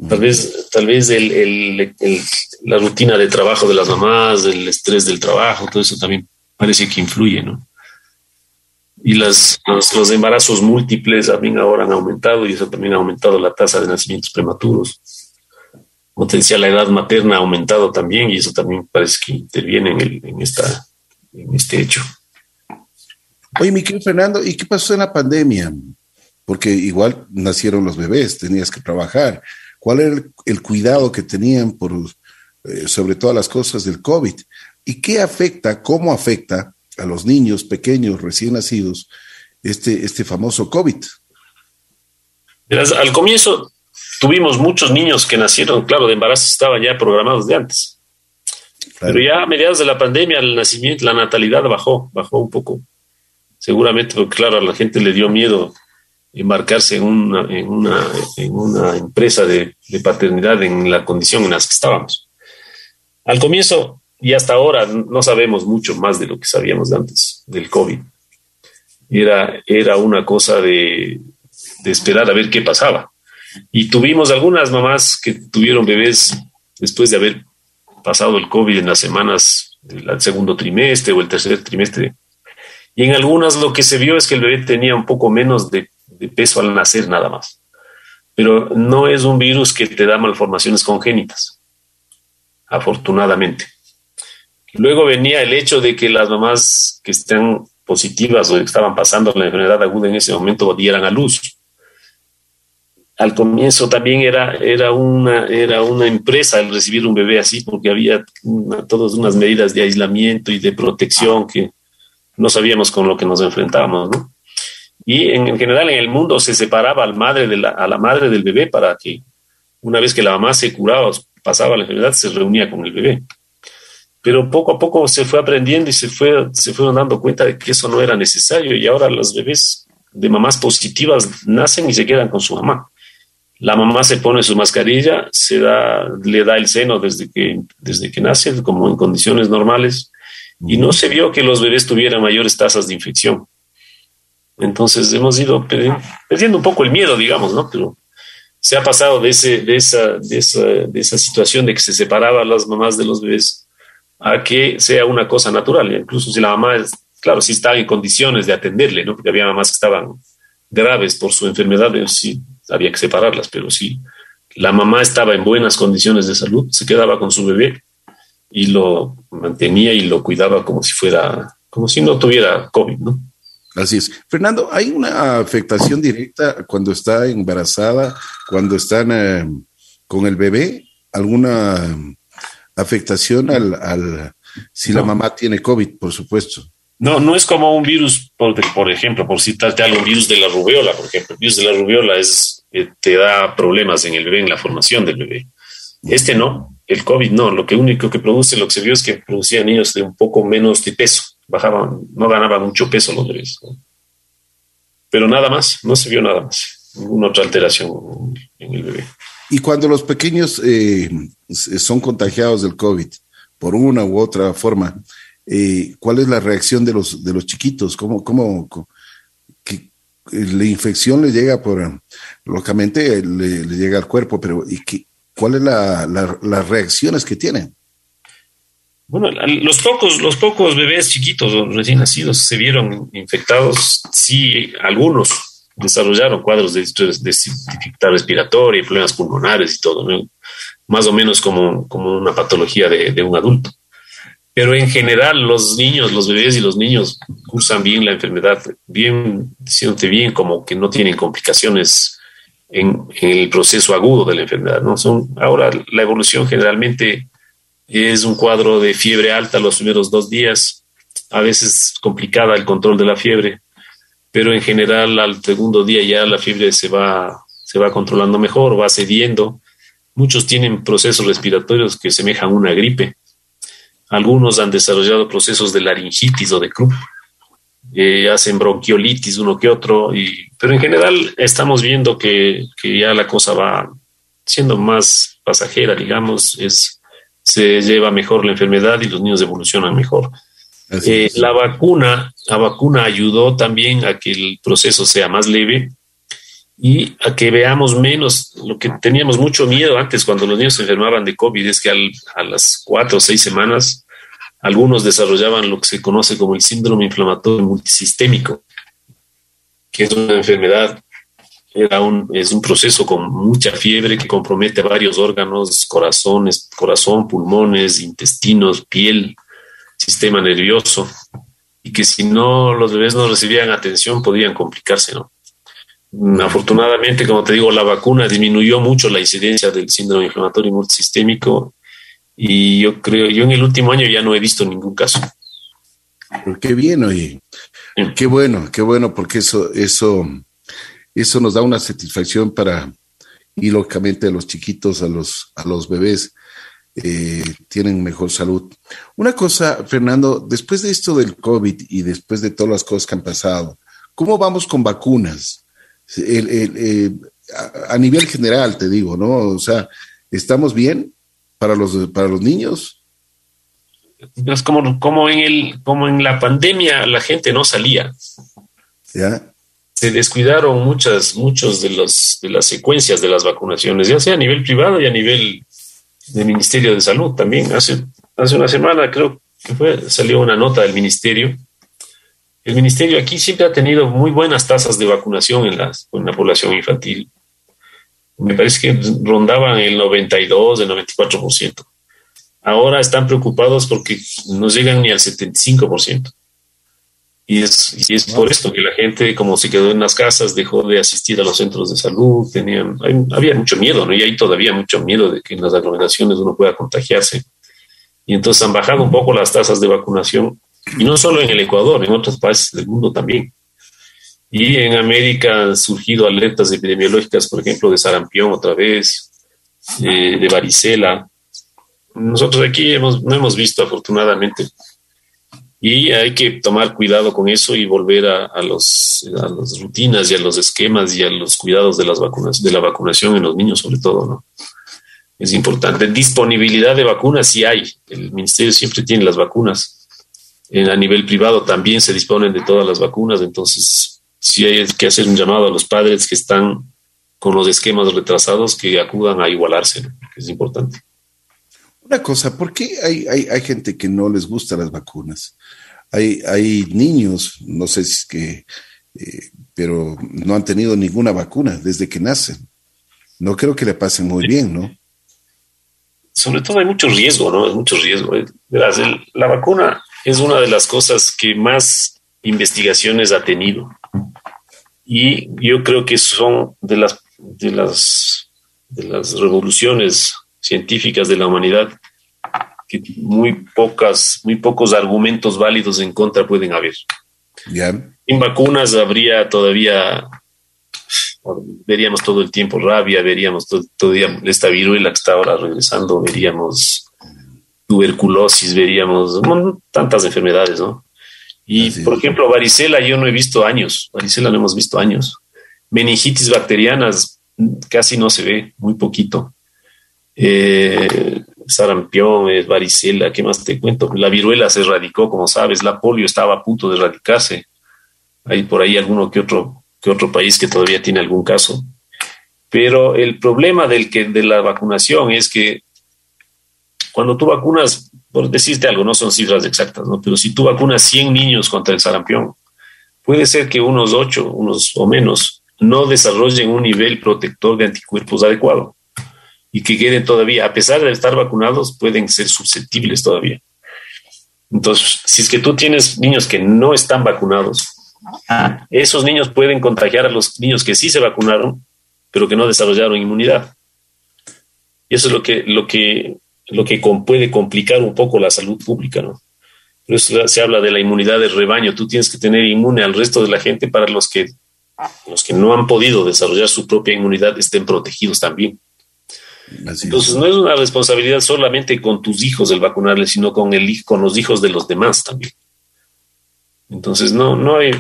Tal vez, tal vez la rutina de trabajo de las mamás, el estrés del trabajo, todo eso también parece que influye, ¿no? Y las, los, embarazos múltiples también ahora han aumentado y eso también ha aumentado la tasa de nacimientos prematuros. Potencial la edad materna ha aumentado también y eso también parece que interviene en, el, en, esta, en este hecho. Oye, mi querido Fernando, ¿y qué pasó en la pandemia? Porque igual nacieron los bebés, tenías que trabajar. ¿Cuál era el, cuidado que tenían por, eh, sobre todas las cosas del COVID? ¿Y qué afecta, cómo afecta a los niños pequeños recién nacidos este, este famoso COVID? al comienzo tuvimos muchos niños que nacieron, claro, de embarazo estaban ya programados de antes. Pero ya a mediados de la pandemia, el nacimiento, la natalidad bajó, bajó un poco. Seguramente, porque claro, a la gente le dio miedo embarcarse en una, en una, en una empresa de, de paternidad en la condición en la que estábamos. Al comienzo y hasta ahora no sabemos mucho más de lo que sabíamos antes del COVID. Era, era una cosa de, esperar a ver qué pasaba. Y tuvimos algunas mamás que tuvieron bebés después de haber pasado el COVID en las semanas del segundo trimestre o el tercer trimestre. Y en algunas lo que se vio es que el bebé tenía un poco menos de, de peso al nacer nada más. Pero no es un virus que te da malformaciones congénitas, afortunadamente. Luego venía el hecho de que las mamás que están positivas o estaban pasando la enfermedad aguda en ese momento dieran a luz. Al comienzo también era, era, una, era una empresa el recibir un bebé así, porque había todas unas medidas de aislamiento y de protección que no sabíamos con lo que nos enfrentábamos, ¿no? Y en, general en el mundo se separaba al madre de la, a la madre del bebé para que una vez que la mamá se curaba, pasaba la enfermedad, se reunía con el bebé. Pero poco a poco se fue aprendiendo y se, fue, se fueron dando cuenta de que eso no era necesario y ahora los bebés de mamás positivas nacen y se quedan con su mamá. La mamá se pone su mascarilla, se da, le da el seno desde que, desde que nace, como en condiciones normales, y no se vio que los bebés tuvieran mayores tasas de infección. Entonces hemos ido perdiendo un poco el miedo, digamos, ¿no? Pero se ha pasado de, ese, de, esa, de, esa, de esa situación de que se separaban las mamás de los bebés a que sea una cosa natural. Incluso si la mamá, es, claro, si estaba en condiciones de atenderle, ¿no? Porque había mamás que estaban graves por su enfermedad, sí había que separarlas, pero si la mamá estaba en buenas condiciones de salud, se quedaba con su bebé y lo mantenía y lo cuidaba como si fuera, como si no tuviera COVID, ¿no? Así es. Fernando, ¿hay una afectación directa cuando está embarazada, cuando están eh, con el bebé? ¿Alguna afectación al, al si la mamá tiene COVID, por supuesto? No, no es como un virus, por, por ejemplo, por citarte algo, un virus de la rubiola, por ejemplo. El virus de la rubiola es, eh, te da problemas en el bebé, en la formación del bebé. Este no, el COVID no. Lo que único que produce, lo que se vio es que producía niños de un poco menos de peso bajaban, no ganaban mucho peso los bebés. Pero nada más, no se vio nada más, ninguna otra alteración en el bebé. Y cuando los pequeños eh, son contagiados del COVID por una u otra forma, eh, ¿cuál es la reacción de los, de los chiquitos? ¿Cómo, cómo, que la infección le llega por, lógicamente le, llega al cuerpo, pero ¿y qué, cuáles la, las reacciones que tienen? Bueno, los pocos, los pocos bebés chiquitos recién nacidos se vieron infectados, sí, algunos desarrollaron cuadros de, dificultad respiratoria y problemas pulmonares y todo, más o menos como, como una patología de, un adulto. Pero en general los niños, los bebés y los niños cursan bien la enfermedad, bien, diciéndote bien, como que no tienen complicaciones en, en, el proceso agudo de la enfermedad. ¿no? Son, ahora la evolución generalmente es un cuadro de fiebre alta los primeros dos días, a veces complicada el control de la fiebre, pero en general al segundo día ya la fiebre se va, se va controlando mejor, va cediendo. Muchos tienen procesos respiratorios que semejan a una gripe. Algunos han desarrollado procesos de laringitis o de Krupp. Eh, hacen bronquiolitis uno que otro, y, pero en general estamos viendo que, que ya la cosa va siendo más pasajera, digamos, es se lleva mejor la enfermedad y los niños evolucionan mejor. Eh, la vacuna, la vacuna ayudó también a que el proceso sea más leve y a que veamos menos. Lo que teníamos mucho miedo antes cuando los niños se enfermaban de COVID, es que a las cuatro o seis semanas algunos desarrollaban lo que se conoce como el síndrome inflamatorio multisistémico, que es una enfermedad es un proceso con mucha fiebre que compromete varios órganos, corazones, corazón, pulmones, intestinos, piel, sistema nervioso, y que si no los bebés no recibían atención podían complicarse, ¿no? Afortunadamente, como te digo, la vacuna disminuyó mucho la incidencia del síndrome inflamatorio multisistémico y yo creo, yo en el último año ya no he visto ningún caso. Qué bien, oye. Qué bueno, qué bueno, porque eso, eso eso nos da una satisfacción para, y lógicamente a los chiquitos, a los, a los bebés, eh, tienen mejor salud. Una cosa, Fernando, después de esto del COVID y después de todas las cosas que han pasado, ¿cómo vamos con vacunas? Eh, a, nivel general, te digo, ¿no? O sea, ¿estamos bien para los, para los niños? Es como, como, en el, como en la pandemia la gente no salía. ¿Ya? se descuidaron muchas, muchos de, los, de las secuencias de las vacunaciones, ya sea a nivel privado y a nivel del Ministerio de Salud también. Hace, hace una semana creo que fue, salió una nota del Ministerio. El Ministerio aquí siempre ha tenido muy buenas tasas de vacunación en, las, en la población infantil. Me parece que rondaban el 92, el 94%. Ahora están preocupados porque no llegan ni al 75%. Y es, y es por esto que la gente, como se quedó en las casas, dejó de asistir a los centros de salud, tenían, había mucho miedo, ¿no? Y hay todavía mucho miedo de que en las aglomeraciones uno pueda contagiarse. Y entonces han bajado un poco las tasas de vacunación, y no solo en el Ecuador, en otros países del mundo también. Y en América han surgido alertas epidemiológicas, por ejemplo, de sarampión otra vez, eh, de varicela. Nosotros aquí hemos, no hemos visto, afortunadamente, y hay que tomar cuidado con eso y volver a, los, a las rutinas y a los esquemas y a los cuidados de las vacunas, de la vacunación en los niños sobre todo, ¿no? Es importante. Disponibilidad de vacunas sí hay. El ministerio siempre tiene las vacunas. En, a nivel privado también se disponen de todas las vacunas, entonces sí hay que hacer un llamado a los padres que están con los esquemas retrasados que acudan a igualarse, que es importante. Una cosa, ¿por qué hay, hay, hay, gente que no les gustan las vacunas? Hay, hay niños, no sé si es que, eh, pero no han tenido ninguna vacuna desde que nacen. No creo que le pasen muy bien, ¿no? Sobre todo hay mucho riesgo, ¿no? Hay mucho riesgo. la vacuna es una de las cosas que más investigaciones ha tenido. Y yo creo que son de las, de las, de las revoluciones científicas de la humanidad que muy pocas, muy pocos argumentos válidos en contra pueden haber. En vacunas habría todavía, veríamos todo el tiempo rabia, veríamos todo, todavía esta viruela que está ahora regresando, veríamos tuberculosis, veríamos tantas enfermedades, ¿no? Y, por ejemplo, varicela yo no he visto años, varicela no hemos visto años. Meningitis bacterianas casi no se ve, muy poquito. Eh, sarampión, varicela, ¿qué más te cuento? La viruela se erradicó, como sabes, la polio estaba a punto de erradicarse. Hay por ahí alguno que otro, que otro país que todavía tiene algún caso. Pero el problema del que, de la vacunación es que cuando tú vacunas, por decirte algo, no son cifras exactas, ¿no? pero si tú vacunas 100 niños contra el sarampión, puede ser que unos 8, unos o menos, no desarrollen un nivel protector de anticuerpos adecuado y que queden todavía, a pesar de estar vacunados, pueden ser susceptibles todavía. Entonces, si es que tú tienes niños que no están vacunados, esos niños pueden contagiar a los niños que sí se vacunaron, pero que no desarrollaron inmunidad. Y eso es lo que, lo que, lo que puede complicar un poco la salud pública, ¿no? Por eso se habla de la inmunidad del rebaño. Tú tienes que tener inmune al resto de la gente para los que, los que no han podido desarrollar su propia inmunidad estén protegidos también. Entonces no es una responsabilidad solamente con tus hijos el vacunarles, sino con el con los hijos de los demás también. Entonces no no hay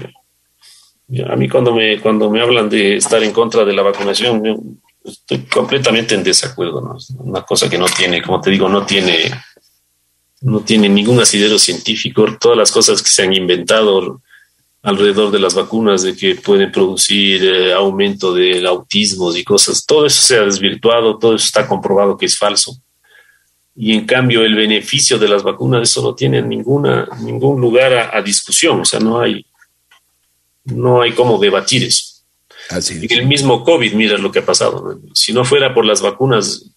a mí cuando me cuando me hablan de estar en contra de la vacunación yo estoy completamente en desacuerdo, ¿no? Una cosa que no tiene, como te digo, no tiene no tiene ningún asidero científico, todas las cosas que se han inventado alrededor de las vacunas, de que pueden producir eh, aumento de autismos y cosas. Todo eso se ha desvirtuado, todo eso está comprobado que es falso. Y en cambio el beneficio de las vacunas, eso no tiene ninguna, ningún lugar a, discusión, o sea, no hay, no hay cómo debatir eso. Así el mismo COVID, mira lo que ha pasado. Si no fuera por las vacunas,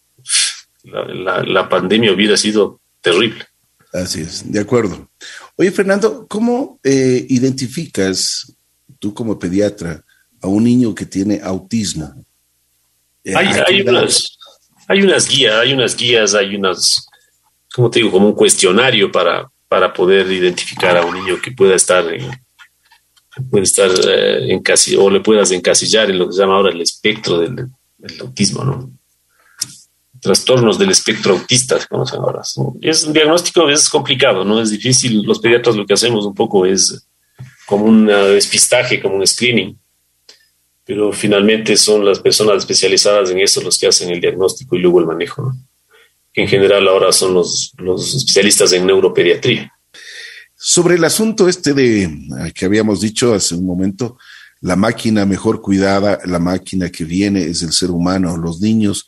la, la pandemia hubiera sido terrible. Así es, de acuerdo. Oye, Fernando, ¿cómo eh, identificas tú como pediatra a un niño que tiene autismo? Eh, hay, unas, hay unas guías, hay unas guías, hay unas, ¿cómo te digo? Como un cuestionario para, para poder identificar a un niño que pueda estar en, puede estar eh, en casi, o le puedas encasillar en lo que se llama ahora el espectro del, del autismo, ¿no? Trastornos del espectro autista, se conocen ahora. Es un diagnóstico, es complicado, no es difícil. Los pediatras lo que hacemos un poco es como un despistaje, como un screening, pero finalmente son las personas especializadas en eso los que hacen el diagnóstico y luego el manejo, que en general ahora son los, los especialistas en neuropediatría. Sobre el asunto este de que habíamos dicho hace un momento, la máquina mejor cuidada, la máquina que viene es el ser humano, los niños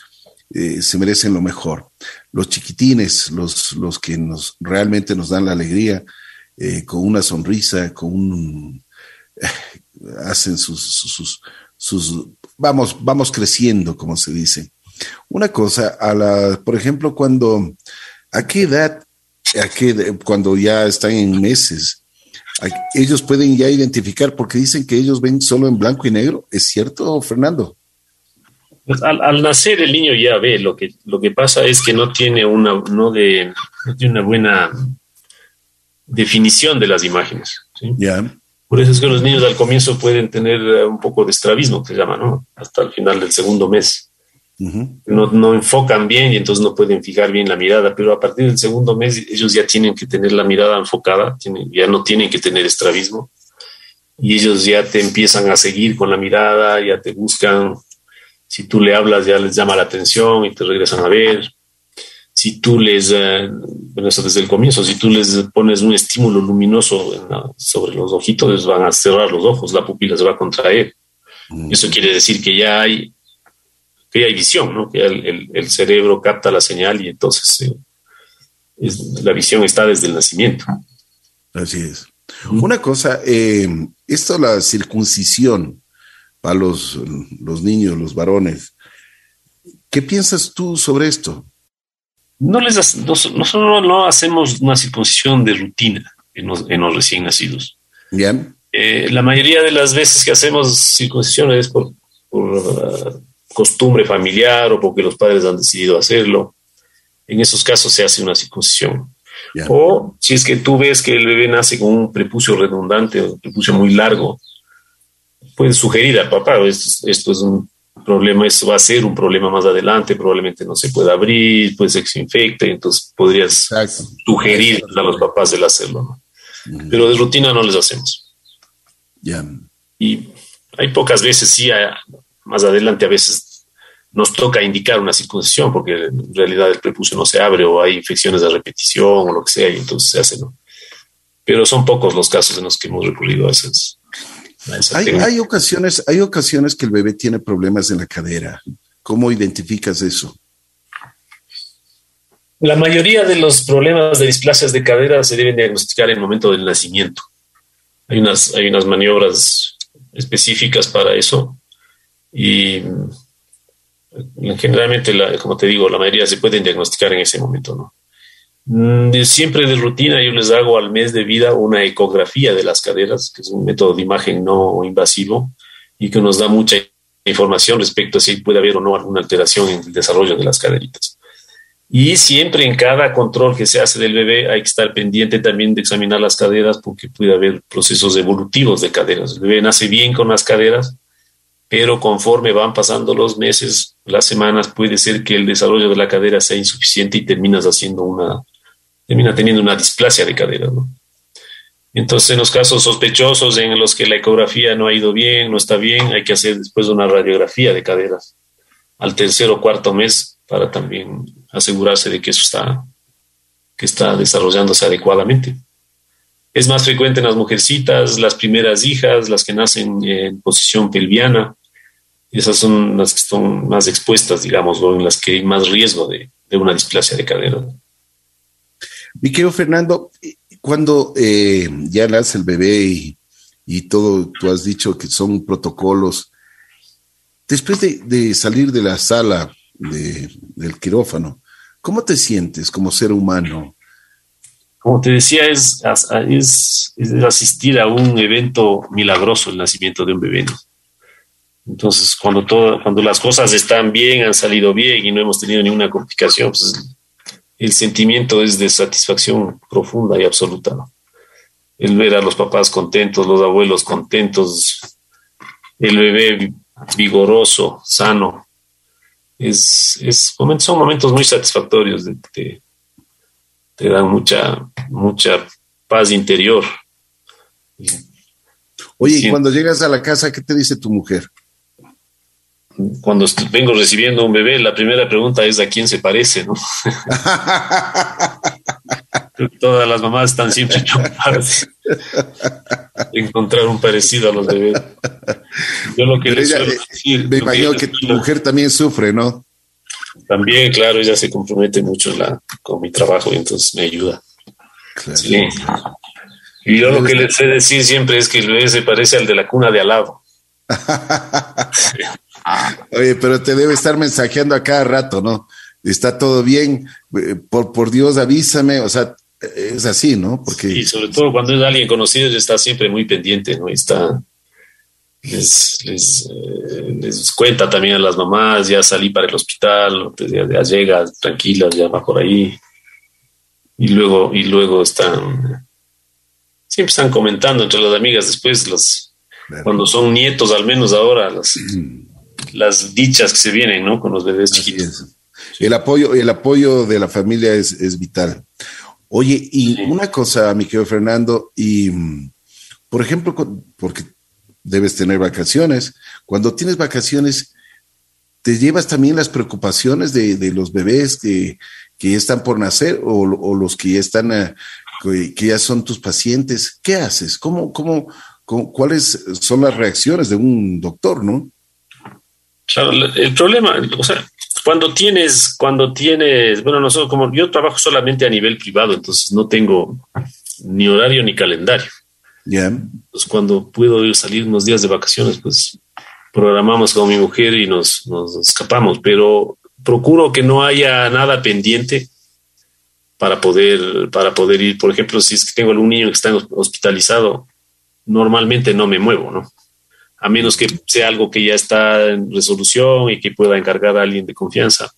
eh, se merecen lo mejor. Los chiquitines, los, los que nos realmente nos dan la alegría, eh, con una sonrisa, con un hacen sus, sus, sus, vamos, vamos creciendo, como se dice. Una cosa, a la, por ejemplo, cuando, ¿a qué edad, a qué, cuando ya están en meses, ellos pueden ya identificar porque dicen que ellos ven solo en blanco y negro. ¿Es cierto, Fernando? Pues al, nacer el niño ya ve, lo que, lo que pasa es que no tiene una, no de, tiene una buena definición de las imágenes. Ya. Por eso es que los niños al comienzo pueden tener eh, un poco de estrabismo, que se llama, ¿no? Hasta el final del segundo mes. no, no, enfocan bien y entonces no pueden fijar bien la mirada, pero a partir del segundo mes ellos ya tienen que tener la mirada enfocada, tienen, ya no tienen que tener estrabismo y ellos ya te empiezan a seguir con la mirada, ya te buscan si tú le hablas ya les llama la atención y te regresan a ver. Si tú les, eh, bueno, eso desde el comienzo, si tú les pones un estímulo luminoso sobre los ojitos, les van a cerrar los ojos, la pupila se va a contraer. Mm. Eso quiere decir que ya hay, que hay visión, ¿no? que el, cerebro capta la señal y entonces eh, la visión está desde el nacimiento. Así es. Una cosa, eh, esto, la circuncisión, a los, los niños, los varones. ¿Qué piensas tú sobre esto? No les nosotros no hacemos una circuncisión de rutina en los, en los recién nacidos. Bien. Eh, la mayoría de las veces que hacemos circuncisión es por, por uh, costumbre familiar o porque los padres han decidido hacerlo. En esos casos se hace una circuncisión. O si es que tú ves que el bebé nace con un prepucio redundante, un prepucio muy largo, puedes sugerir al papá, esto, esto, es un problema, esto va a ser un problema más adelante, probablemente no se pueda abrir, puede ser que se infecte, entonces podrías sugerir a los papás el hacerlo, Pero de rutina no les hacemos. Ya. Y hay pocas veces, sí, más adelante a veces nos toca indicar una circuncisión porque en realidad el prepucio no se abre o hay infecciones de repetición o lo que sea y entonces se hace, ¿no? Pero son pocos los casos en los que hemos recurrido a esas, hay, ocasiones, hay ocasiones que el bebé tiene problemas en la cadera. ¿Cómo identificas eso? La mayoría de los problemas de displasias de cadera se deben diagnosticar en el momento del nacimiento. Hay unas, hay unas maniobras específicas para eso y generalmente, como te digo, la mayoría se pueden diagnosticar en ese momento, ¿no? Mm, siempre de rutina yo les hago al mes de vida una ecografía de las caderas, que es un método de imagen no invasivo y que nos da mucha información respecto a si puede haber o no alguna alteración en el desarrollo de las caderitas. Y siempre en cada control que se hace del bebé hay que estar pendiente también de examinar las caderas porque puede haber procesos evolutivos de caderas. El bebé nace bien con las caderas, pero conforme van pasando los meses, las semanas, puede ser que el desarrollo de la cadera sea insuficiente y terminas haciendo una, termina teniendo una displasia de cadera. ¿no? Entonces, en los casos sospechosos en los que la ecografía no ha ido bien, no está bien, hay que hacer después una radiografía de caderas al tercer o cuarto mes para también asegurarse de que eso está, que está desarrollándose adecuadamente. Es más frecuente en las mujercitas, las primeras hijas, las que nacen en posición pelviana. Esas son las que están más expuestas, digamos, o en las que hay más riesgo de, de una displasia de cadera. Mi querido Fernando, cuando eh, ya nace el bebé y, todo, tú has dicho que son protocolos, después de, salir de la sala del quirófano, ¿cómo te sientes como ser humano? Como te decía, es, es, asistir a un evento milagroso, el nacimiento de un bebé. Entonces, cuando, todo, cuando las cosas están bien, han salido bien y no hemos tenido ninguna complicación, pues el sentimiento es de satisfacción profunda y absoluta. El ver a los papás contentos, los abuelos contentos, el bebé vigoroso, sano. Es, es, son momentos muy satisfactorios, de, te, te dan mucha, mucha paz interior. Oye, y cuando llegas a la casa, ¿qué te dice tu mujer? Cuando vengo recibiendo un bebé, la primera pregunta es a quién se parece, ¿no? Todas las mamás están siempre preocupadas de encontrar un parecido a los bebés. Yo lo que les decir, Me imagino que, tu mujer también sufre, ¿no? También, claro, ella se compromete mucho la, con mi trabajo y entonces me ayuda. Sí. Y yo lo que les sé decir siempre es que el bebé se parece al de la cuna de alabo. Oye, pero te debe estar mensajeando a cada rato, ¿no? Está todo bien, eh, por, por Dios avísame, o sea, es así, ¿no? Porque... Y sobre todo cuando es alguien conocido, está siempre muy pendiente, ¿no? Está, les, les, eh, les, cuenta también a las mamás, ya salí para el hospital, ya, ya llega tranquilas, ya va por ahí. Y luego, y luego están, siempre están comentando entre las amigas después, los, cuando son nietos, al menos ahora, las, las dichas que se vienen, ¿no? Con los bebés chiquitos. El apoyo, el apoyo de la familia es, es vital. Oye, y una cosa, mi querido Fernando, y por ejemplo, porque debes tener vacaciones, cuando tienes vacaciones, ¿te llevas también las preocupaciones de, de los bebés que, que, están por nacer o, o los que ya están, eh, que ya son tus pacientes? ¿Qué haces? ¿Cómo, cómo, cuáles son las reacciones de un doctor, no? Claro, el problema, o sea, cuando tienes, cuando tienes, bueno, nosotros como yo trabajo solamente a nivel privado, entonces no tengo ni horario ni calendario. Ya. Entonces cuando puedo salir unos días de vacaciones, pues programamos con mi mujer y nos, nos escapamos, pero procuro que no haya nada pendiente para poder, para poder ir. Por ejemplo, si es que tengo algún niño que está hospitalizado, normalmente no me muevo, ¿no? A menos que sea algo que ya está en resolución y que pueda encargar a alguien de confianza.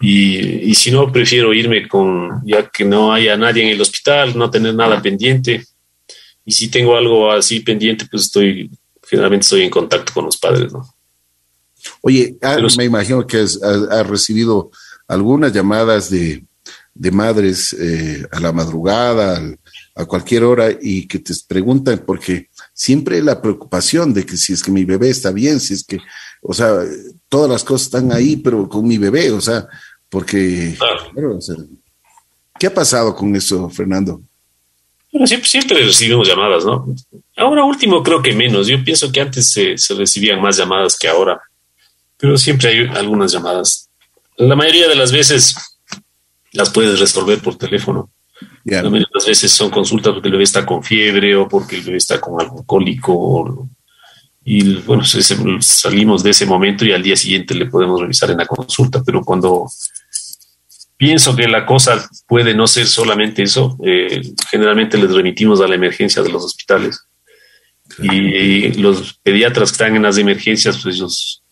Y, si no, prefiero irme con, ya que no haya nadie en el hospital, no tener nada pendiente. Y si tengo algo así pendiente, pues estoy, generalmente estoy en contacto con los padres, ¿no? Oye, ah, me imagino que has, recibido algunas llamadas de, madres eh, a la madrugada, a cualquier hora, y que te preguntan, porque siempre la preocupación de que si es que mi bebé está bien, si es que, o sea, todas las cosas están ahí, pero con mi bebé, o sea, porque... ¿Qué ha pasado con eso, Fernando? Bueno, siempre, siempre, recibimos llamadas, ¿no? Ahora último creo que menos. Yo pienso que antes se, se recibían más llamadas que ahora, pero siempre hay algunas llamadas. La mayoría de las veces las puedes resolver por teléfono. Yeah. Las veces son consultas porque el bebé está con fiebre o porque el bebé está con algo cólico. y bueno, salimos de ese momento y al día siguiente le podemos revisar en la consulta. Pero cuando pienso que la cosa puede no ser solamente eso, eh, generalmente les remitimos a la emergencia de los hospitales. Y los pediatras que están en las emergencias, pues ellos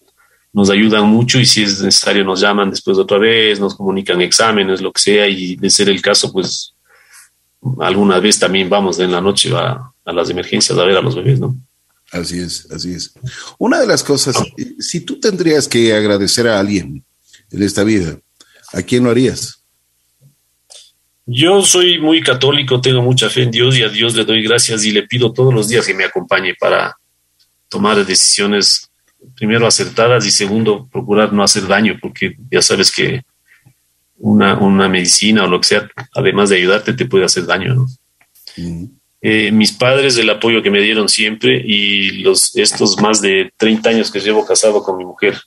nos ayudan mucho y si es necesario nos llaman después otra vez, nos comunican exámenes, lo que sea, y de ser el caso, pues alguna vez también vamos en la noche a, las emergencias a ver a los bebés, ¿no? Así es, así es. Una de las cosas, si tú tendrías que agradecer a alguien en esta vida, ¿a quién lo harías? Yo soy muy católico, tengo mucha fe en Dios y a Dios le doy gracias y le pido todos los días que me acompañe para tomar decisiones, primero acertadas y segundo, procurar no hacer daño, porque ya sabes que una, una medicina o lo que sea, además de ayudarte, te puede hacer daño, ¿no? Eh, mis padres, el apoyo que me dieron siempre y los, estos más de 30 años que llevo casado con mi mujer.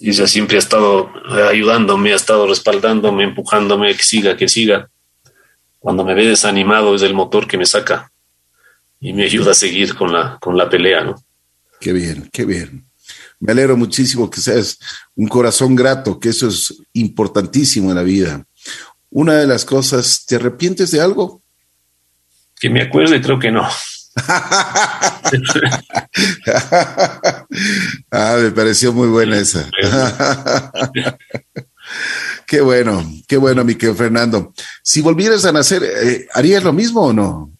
Y ella siempre ha estado ayudándome, ha estado respaldándome, empujándome, que siga, que siga. Cuando me ve desanimado es el motor que me saca y me ayuda a seguir con la, con la pelea, ¿no? Qué bien, qué bien. Me alegro muchísimo que seas un corazón grato, que eso es importantísimo en la vida. Una de las cosas, ¿te arrepientes de algo? Que me acuerde, creo que no. ah, me pareció muy buena esa. qué bueno, qué bueno, mi querido Fernando. Si volvieras a nacer, eh, ¿harías lo mismo o no?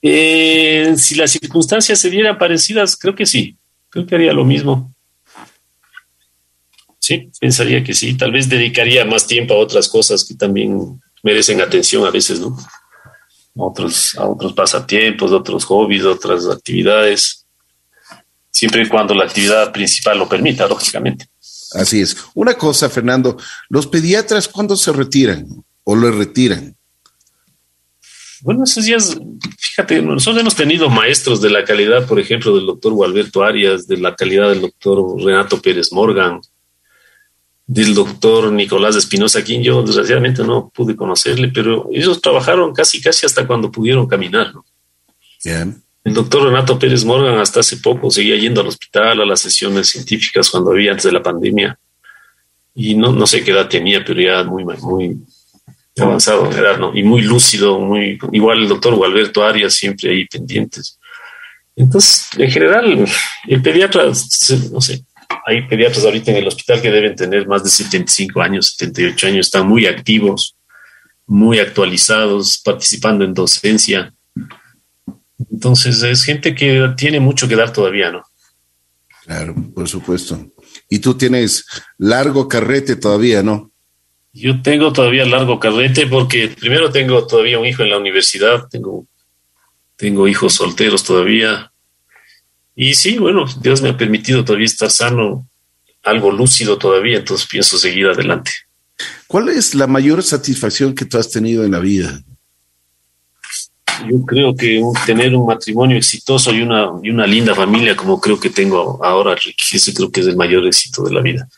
Eh, si las circunstancias se dieran parecidas, creo que sí. Creo que haría lo mismo. Sí, pensaría que sí. Tal vez dedicaría más tiempo a otras cosas que también merecen atención a veces, ¿no? A otros, a otros pasatiempos, otros hobbies, otras actividades. Siempre y cuando la actividad principal lo permita, lógicamente. Así es. Una cosa, Fernando, los pediatras, ¿cuándo se retiran o lo retiran? Bueno, esos días, fíjate, nosotros hemos tenido maestros de la calidad, por ejemplo, del doctor Gualberto Arias, de la calidad del doctor Renato Pérez Morgan, del doctor Nicolás Espinosa, quien yo desgraciadamente no pude conocerle, pero ellos trabajaron casi, casi hasta cuando pudieron caminar. ¿no? El doctor Renato Pérez Morgan hasta hace poco seguía yendo al hospital, a las sesiones científicas cuando había antes de la pandemia y no, no sé qué edad tenía, pero ya muy, muy avanzado ¿no? Y muy lúcido, muy, igual el doctor Gualberto Arias siempre ahí pendientes. Entonces, en general, el pediatra, no sé, hay pediatras ahorita en el hospital que deben tener más de 75 años, 78 años, están muy activos, muy actualizados, participando en docencia. Entonces, es gente que tiene mucho que dar todavía, ¿no? Claro, por supuesto. Y tú tienes largo carrete todavía, ¿no? Yo tengo todavía largo carrete porque primero tengo todavía un hijo en la universidad, tengo, tengo hijos solteros todavía. Y sí, bueno, Dios me ha permitido todavía estar sano, algo lúcido todavía, entonces pienso seguir adelante. ¿Cuál es la mayor satisfacción que tú has tenido en la vida? Yo creo que tener un matrimonio exitoso y una, y una linda familia como creo que tengo ahora, ese creo que es el mayor éxito de la vida.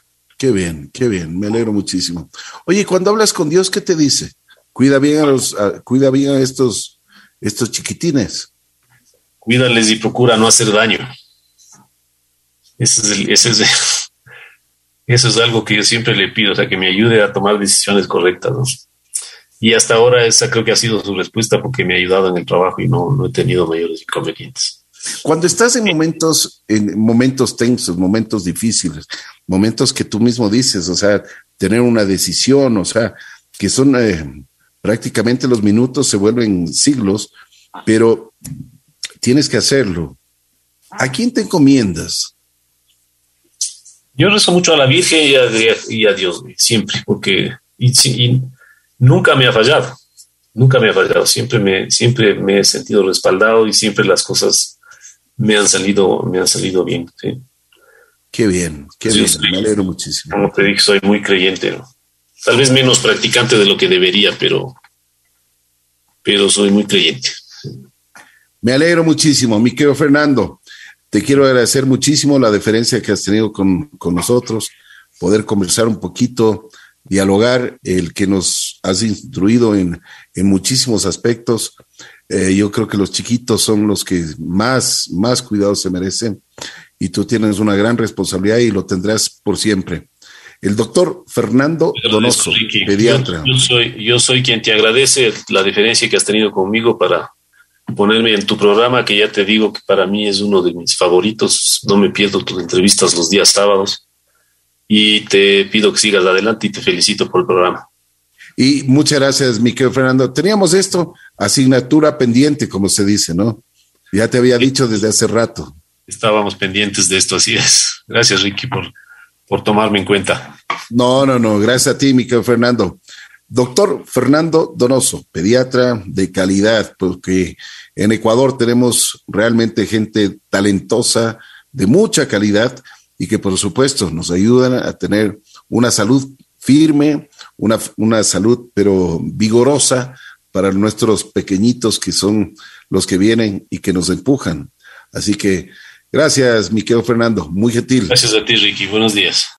Qué bien, qué bien, me alegro muchísimo. Oye, cuando hablas con Dios, ¿qué te dice? Cuida bien a los, cuida bien a estos, estos chiquitines. Cuídales y procura no hacer daño. Eso es, eso es algo que yo siempre le pido, o sea, que me ayude a tomar decisiones correctas. Y hasta ahora esa creo que ha sido su respuesta porque me ha ayudado en el trabajo y no, no he tenido mayores inconvenientes. Cuando estás en momentos, en momentos tensos, momentos difíciles, momentos que tú mismo dices, o sea, tener una decisión, o sea, que son eh, prácticamente los minutos se vuelven siglos, pero tienes que hacerlo. ¿A quién te encomiendas? Yo rezo mucho a la Virgen y a, Dios, siempre, porque y, nunca me ha fallado, nunca me ha fallado, siempre me, siempre me he sentido respaldado y siempre las cosas me han salido, me han salido bien. Sí. Qué bien, qué bien, me alegro muchísimo. Como te dije, soy muy creyente, tal vez menos practicante de lo que debería, pero, pero soy muy creyente. Me alegro muchísimo, mi querido Fernando. Te quiero agradecer muchísimo la deferencia que has tenido con, con nosotros, poder conversar un poquito, dialogar, el que nos has instruido en, en muchísimos aspectos. Eh, yo creo que los chiquitos son los que más, más cuidado se merecen y tú tienes una gran responsabilidad y lo tendrás por siempre. El doctor Fernando Donoso, pediatra. Yo, soy, yo soy quien te agradece la diferencia que has tenido conmigo para ponerme en tu programa, que ya te digo que para mí es uno de mis favoritos. No me pierdo tus entrevistas los días sábados y te pido que sigas adelante y te felicito por el programa. Y muchas gracias, mi querido Fernando. Teníamos esto, asignatura pendiente, como se dice, ¿no? Ya te había dicho desde hace rato. Estábamos pendientes de esto, así es. Gracias, Ricky, por, por tomarme en cuenta. No, no, no, gracias a ti, mi querido Fernando. Doctor Fernando Donoso, pediatra de calidad, porque en Ecuador tenemos realmente gente talentosa, de mucha calidad y que por supuesto nos ayudan a tener una salud firme, una, una salud pero vigorosa para nuestros pequeñitos que son los que vienen y que nos empujan. Así que gracias, mi querido Fernando, muy gentil. Gracias a ti, Ricky. Buenos días.